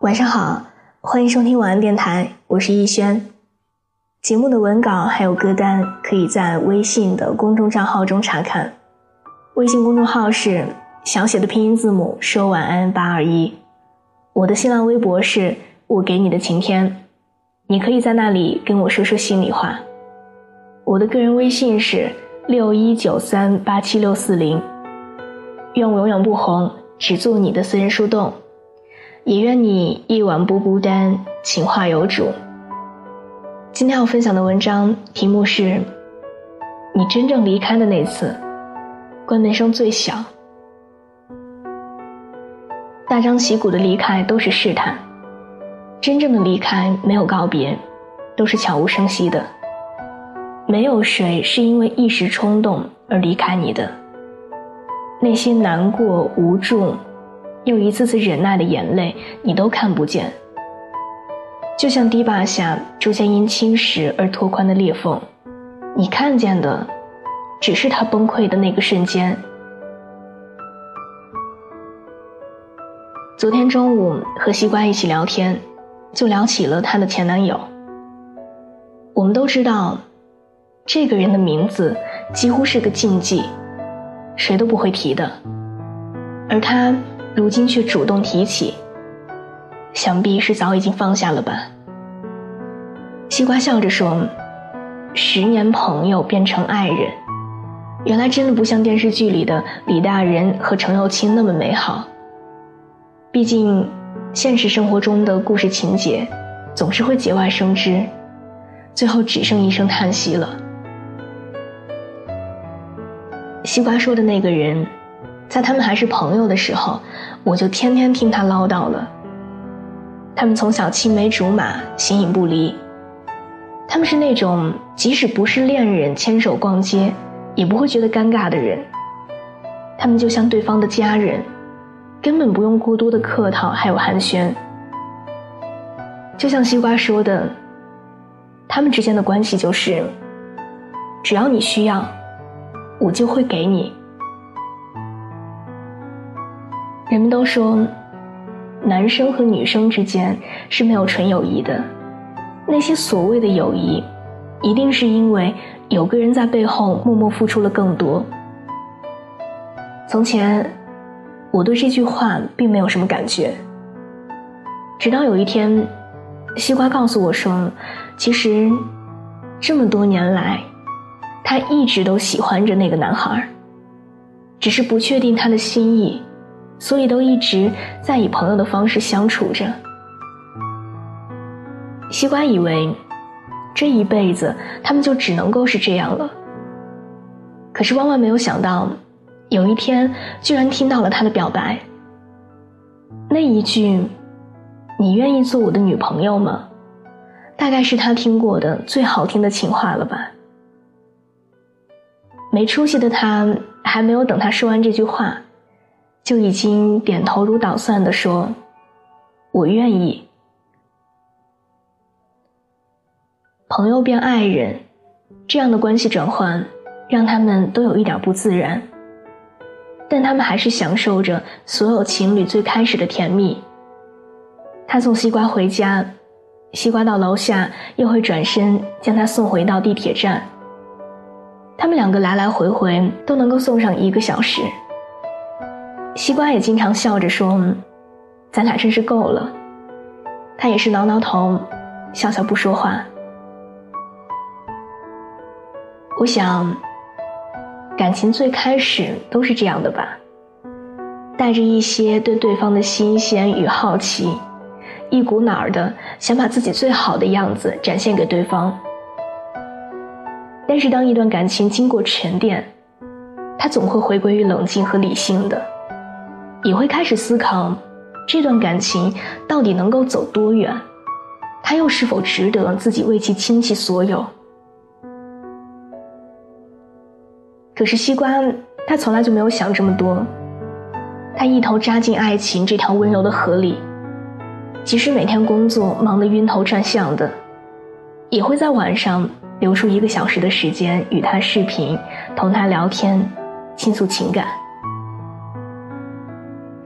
晚上好，欢迎收听晚安电台，我是逸轩。节目的文稿还有歌单可以在微信的公众账号中查看，微信公众号是小写的拼音字母说晚安八二一。我的新浪微博是我给你的晴天，你可以在那里跟我说说心里话。我的个人微信是六一九三八七六四零。愿我永远不红，只做你的私人树洞。也愿你一晚不孤单，情话有主。今天要分享的文章题目是：你真正离开的那次，关门声最小。大张旗鼓的离开都是试探，真正的离开没有告别，都是悄无声息的。没有谁是因为一时冲动而离开你的。那些难过、无助。又一次次忍耐的眼泪，你都看不见。就像堤坝下逐渐因侵蚀而拓宽的裂缝，你看见的，只是他崩溃的那个瞬间。昨天中午和西瓜一起聊天，就聊起了她的前男友。我们都知道，这个人的名字几乎是个禁忌，谁都不会提的，而他。如今却主动提起，想必是早已经放下了吧。西瓜笑着说：“十年朋友变成爱人，原来真的不像电视剧里的李大人和程又青那么美好。毕竟，现实生活中的故事情节，总是会节外生枝，最后只剩一声叹息了。”西瓜说的那个人。在他们还是朋友的时候，我就天天听他唠叨了。他们从小青梅竹马，形影不离。他们是那种即使不是恋人，牵手逛街也不会觉得尴尬的人。他们就像对方的家人，根本不用过多的客套还有寒暄。就像西瓜说的，他们之间的关系就是，只要你需要，我就会给你。人们都说，男生和女生之间是没有纯友谊的。那些所谓的友谊，一定是因为有个人在背后默默付出了更多。从前，我对这句话并没有什么感觉。直到有一天，西瓜告诉我说，其实这么多年来，他一直都喜欢着那个男孩，只是不确定他的心意。所以都一直在以朋友的方式相处着。西瓜以为，这一辈子他们就只能够是这样了。可是万万没有想到，有一天居然听到了他的表白。那一句“你愿意做我的女朋友吗？”大概是他听过的最好听的情话了吧。没出息的他，还没有等他说完这句话。就已经点头如捣蒜的说：“我愿意。”朋友变爱人，这样的关系转换，让他们都有一点不自然。但他们还是享受着所有情侣最开始的甜蜜。他送西瓜回家，西瓜到楼下又会转身将他送回到地铁站。他们两个来来回回都能够送上一个小时。西瓜也经常笑着说：“咱俩真是够了。”他也是挠挠头，笑笑不说话。我想，感情最开始都是这样的吧，带着一些对对方的新鲜与好奇，一股脑儿的想把自己最好的样子展现给对方。但是，当一段感情经过沉淀，它总会回归于冷静和理性的。也会开始思考，这段感情到底能够走多远，他又是否值得自己为其倾其所有？可是西瓜，他从来就没有想这么多，他一头扎进爱情这条温柔的河里，即使每天工作忙得晕头转向的，也会在晚上留出一个小时的时间与他视频，同他聊天，倾诉情感。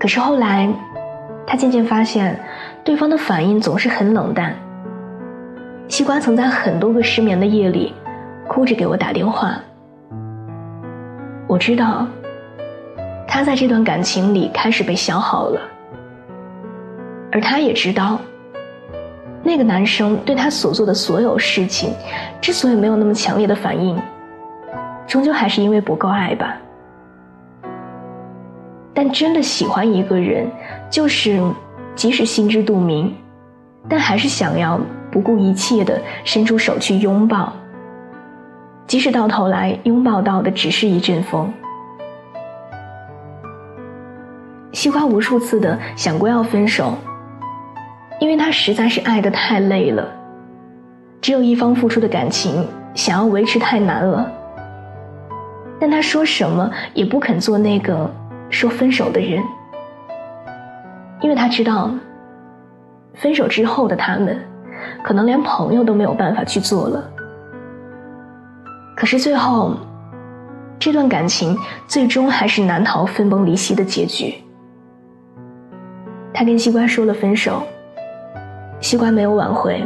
可是后来，他渐渐发现，对方的反应总是很冷淡。西瓜曾在很多个失眠的夜里，哭着给我打电话。我知道，他在这段感情里开始被消耗了，而他也知道，那个男生对他所做的所有事情，之所以没有那么强烈的反应，终究还是因为不够爱吧。但真的喜欢一个人，就是即使心知肚明，但还是想要不顾一切的伸出手去拥抱，即使到头来拥抱到的只是一阵风。西瓜无数次的想过要分手，因为他实在是爱的太累了，只有一方付出的感情想要维持太难了。但他说什么也不肯做那个。说分手的人，因为他知道，分手之后的他们，可能连朋友都没有办法去做了。可是最后，这段感情最终还是难逃分崩离析的结局。他跟西瓜说了分手，西瓜没有挽回，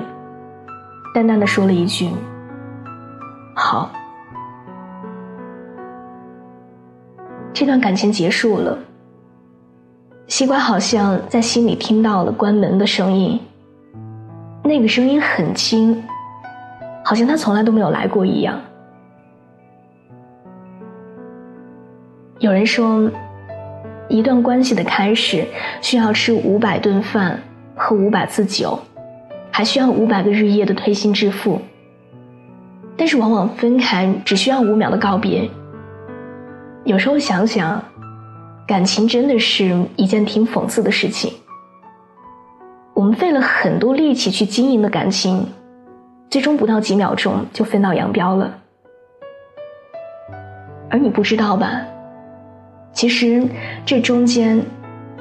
淡淡的说了一句：“好。”这段感情结束了，西瓜好像在心里听到了关门的声音。那个声音很轻，好像他从来都没有来过一样。有人说，一段关系的开始需要吃五百顿饭，喝五百次酒，还需要五百个日夜的推心置腹。但是往往分开只需要五秒的告别。有时候想想，感情真的是一件挺讽刺的事情。我们费了很多力气去经营的感情，最终不到几秒钟就分道扬镳了。而你不知道吧？其实这中间，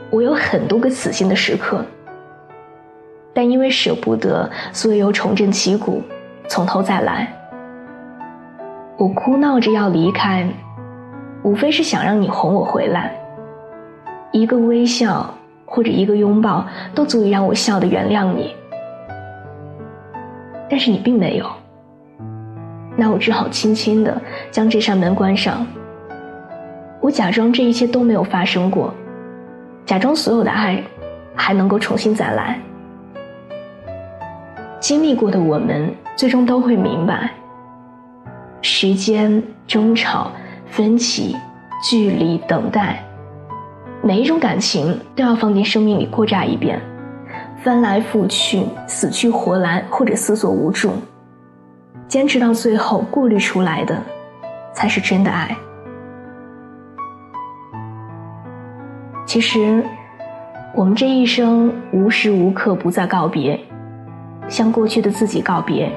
我有很多个死心的时刻，但因为舍不得，所以又重振旗鼓，从头再来。我哭闹着要离开。无非是想让你哄我回来，一个微笑或者一个拥抱都足以让我笑的原谅你。但是你并没有，那我只好轻轻的将这扇门关上。我假装这一切都没有发生过，假装所有的爱还能够重新再来。经历过的我们，最终都会明白，时间争吵。分歧、距离、等待，每一种感情都要放进生命里过炸一遍，翻来覆去，死去活来，或者思索无助，坚持到最后，过滤出来的，才是真的爱。其实，我们这一生无时无刻不在告别，向过去的自己告别，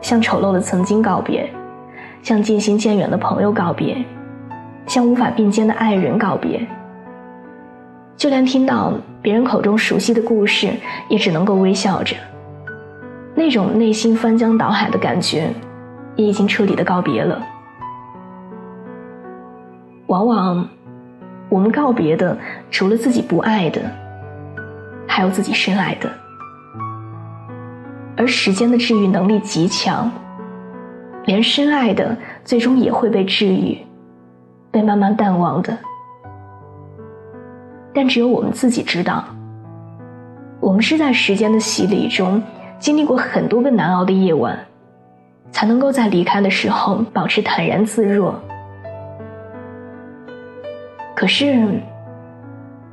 向丑陋的曾经告别。向渐行渐远的朋友告别，向无法并肩的爱人告别。就连听到别人口中熟悉的故事，也只能够微笑着。那种内心翻江倒海的感觉，也已经彻底的告别了。往往，我们告别的，除了自己不爱的，还有自己深爱的。而时间的治愈能力极强。连深爱的，最终也会被治愈，被慢慢淡忘的。但只有我们自己知道，我们是在时间的洗礼中，经历过很多个难熬的夜晚，才能够在离开的时候保持坦然自若。可是，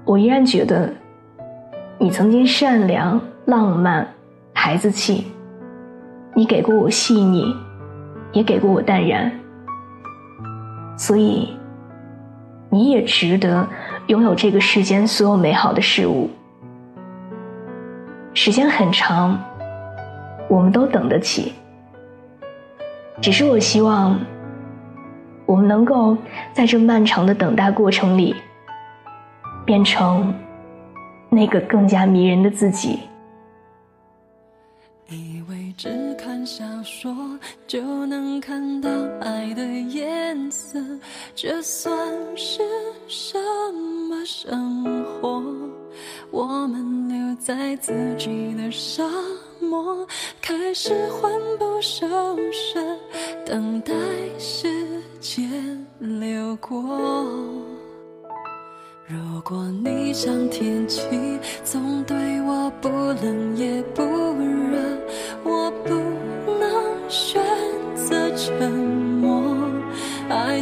我依然觉得，你曾经善良、浪漫、孩子气，你给过我细腻。也给过我淡然，所以你也值得拥有这个世间所有美好的事物。时间很长，我们都等得起。只是我希望，我们能够在这漫长的等待过程里，变成那个更加迷人的自己。只看小说就能看到爱的颜色，这算是什么生活？我们留。在自己的沙漠，开始魂不守舍，等待时间流过。如果你像天气，总对我不冷也不热，我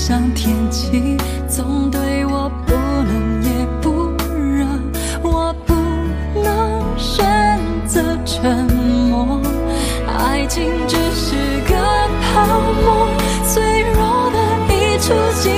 像天气，总对我不冷也不热，我不能选择沉默。爱情只是个泡沫，脆弱的一触即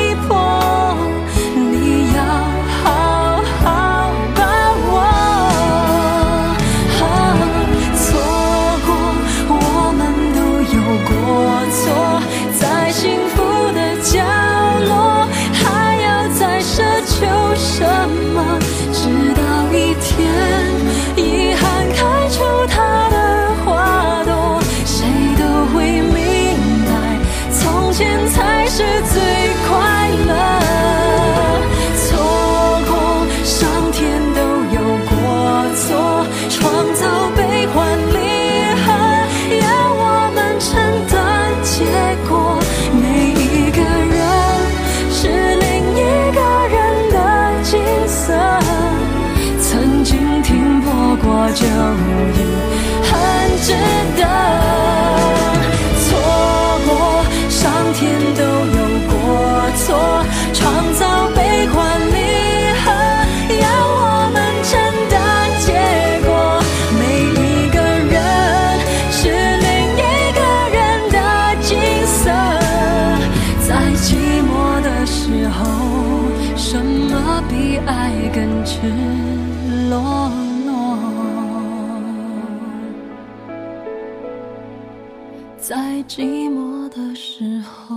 在寂寞的时候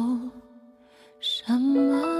什么